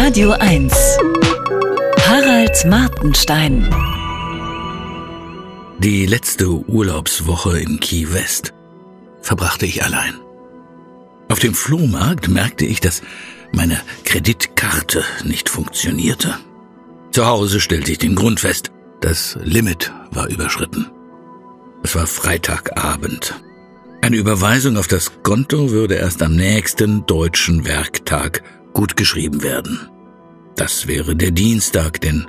Radio 1. Harald Martenstein. Die letzte Urlaubswoche in Key West verbrachte ich allein. Auf dem Flohmarkt merkte ich, dass meine Kreditkarte nicht funktionierte. Zu Hause stellte ich den Grund fest, das Limit war überschritten. Es war Freitagabend. Eine Überweisung auf das Konto würde erst am nächsten deutschen Werktag gut geschrieben werden. Das wäre der Dienstag, denn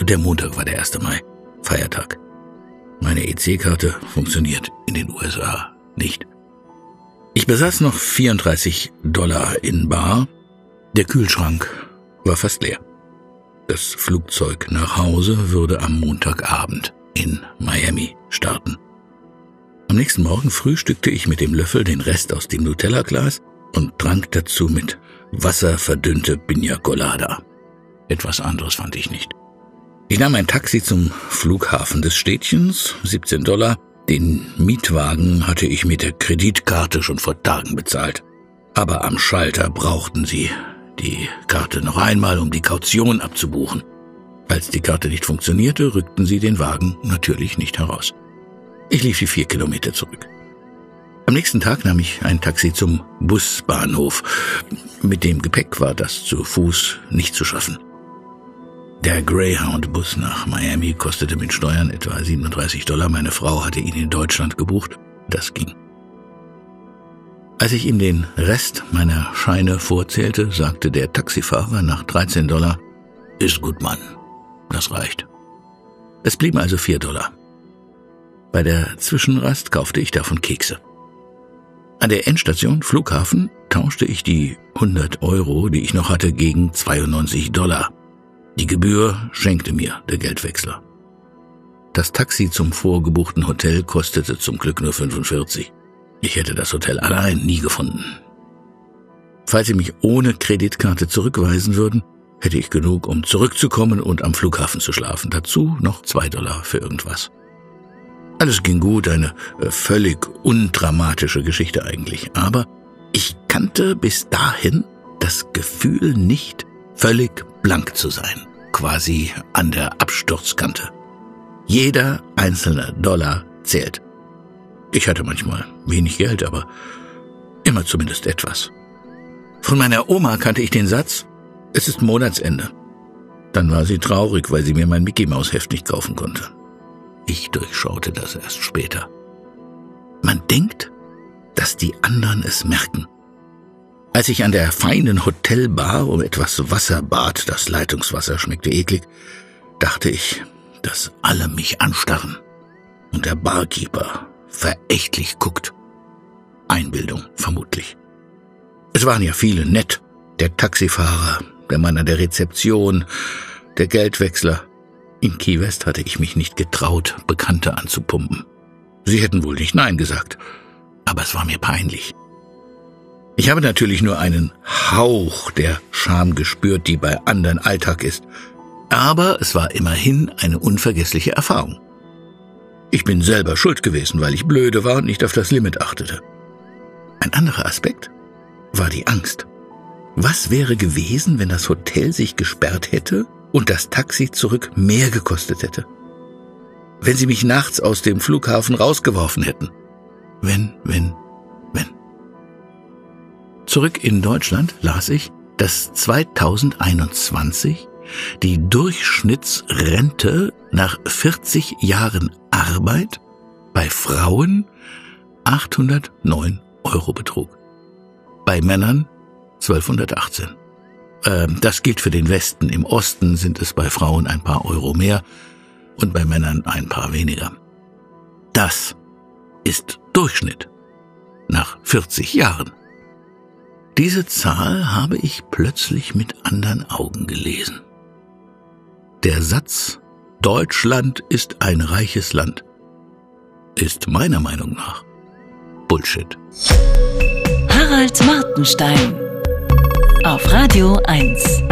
der Montag war der 1. Mai, Feiertag. Meine EC-Karte funktioniert in den USA nicht. Ich besaß noch 34 Dollar in Bar. Der Kühlschrank war fast leer. Das Flugzeug nach Hause würde am Montagabend in Miami starten. Am nächsten Morgen frühstückte ich mit dem Löffel den Rest aus dem Nutella-Glas und trank dazu mit Wasser verdünnte Pina Colada. Etwas anderes fand ich nicht. Ich nahm ein Taxi zum Flughafen des Städtchens, 17 Dollar. Den Mietwagen hatte ich mit der Kreditkarte schon vor Tagen bezahlt. Aber am Schalter brauchten sie die Karte noch einmal, um die Kaution abzubuchen. Als die Karte nicht funktionierte, rückten sie den Wagen natürlich nicht heraus. Ich lief die vier Kilometer zurück. Am nächsten Tag nahm ich ein Taxi zum Busbahnhof. Mit dem Gepäck war das zu Fuß nicht zu schaffen. Der Greyhound-Bus nach Miami kostete mit Steuern etwa 37 Dollar. Meine Frau hatte ihn in Deutschland gebucht. Das ging. Als ich ihm den Rest meiner Scheine vorzählte, sagte der Taxifahrer nach 13 Dollar, ist gut, Mann. Das reicht. Es blieben also 4 Dollar. Bei der Zwischenrast kaufte ich davon Kekse. An der Endstation Flughafen tauschte ich die 100 Euro, die ich noch hatte, gegen 92 Dollar. Die Gebühr schenkte mir der Geldwechsler. Das Taxi zum vorgebuchten Hotel kostete zum Glück nur 45. Ich hätte das Hotel allein nie gefunden. Falls Sie mich ohne Kreditkarte zurückweisen würden, hätte ich genug, um zurückzukommen und am Flughafen zu schlafen. Dazu noch zwei Dollar für irgendwas. Alles ging gut, eine äh, völlig undramatische Geschichte eigentlich. Aber ich kannte bis dahin das Gefühl nicht, völlig blank zu sein, quasi an der Absturzkante. Jeder einzelne Dollar zählt. Ich hatte manchmal wenig Geld, aber immer zumindest etwas. Von meiner Oma kannte ich den Satz, es ist Monatsende. Dann war sie traurig, weil sie mir mein Mickey Maus Heft nicht kaufen konnte. Ich durchschaute das erst später. Man denkt, dass die anderen es merken. Als ich an der feinen Hotelbar um etwas Wasser bat, das Leitungswasser schmeckte eklig, dachte ich, dass alle mich anstarren und der Barkeeper verächtlich guckt. Einbildung, vermutlich. Es waren ja viele nett. Der Taxifahrer, der Mann an der Rezeption, der Geldwechsler, in Key West hatte ich mich nicht getraut, Bekannte anzupumpen. Sie hätten wohl nicht Nein gesagt, aber es war mir peinlich. Ich habe natürlich nur einen Hauch der Scham gespürt, die bei anderen Alltag ist, aber es war immerhin eine unvergessliche Erfahrung. Ich bin selber schuld gewesen, weil ich blöde war und nicht auf das Limit achtete. Ein anderer Aspekt war die Angst. Was wäre gewesen, wenn das Hotel sich gesperrt hätte und das Taxi zurück mehr gekostet hätte. Wenn sie mich nachts aus dem Flughafen rausgeworfen hätten. Wenn, wenn, wenn. Zurück in Deutschland las ich, dass 2021 die Durchschnittsrente nach 40 Jahren Arbeit bei Frauen 809 Euro betrug. Bei Männern 1218. Ähm, das gilt für den Westen. Im Osten sind es bei Frauen ein paar Euro mehr und bei Männern ein paar weniger. Das ist Durchschnitt nach 40 Jahren. Diese Zahl habe ich plötzlich mit anderen Augen gelesen. Der Satz Deutschland ist ein reiches Land ist meiner Meinung nach Bullshit. Harald Martenstein auf Radio 1.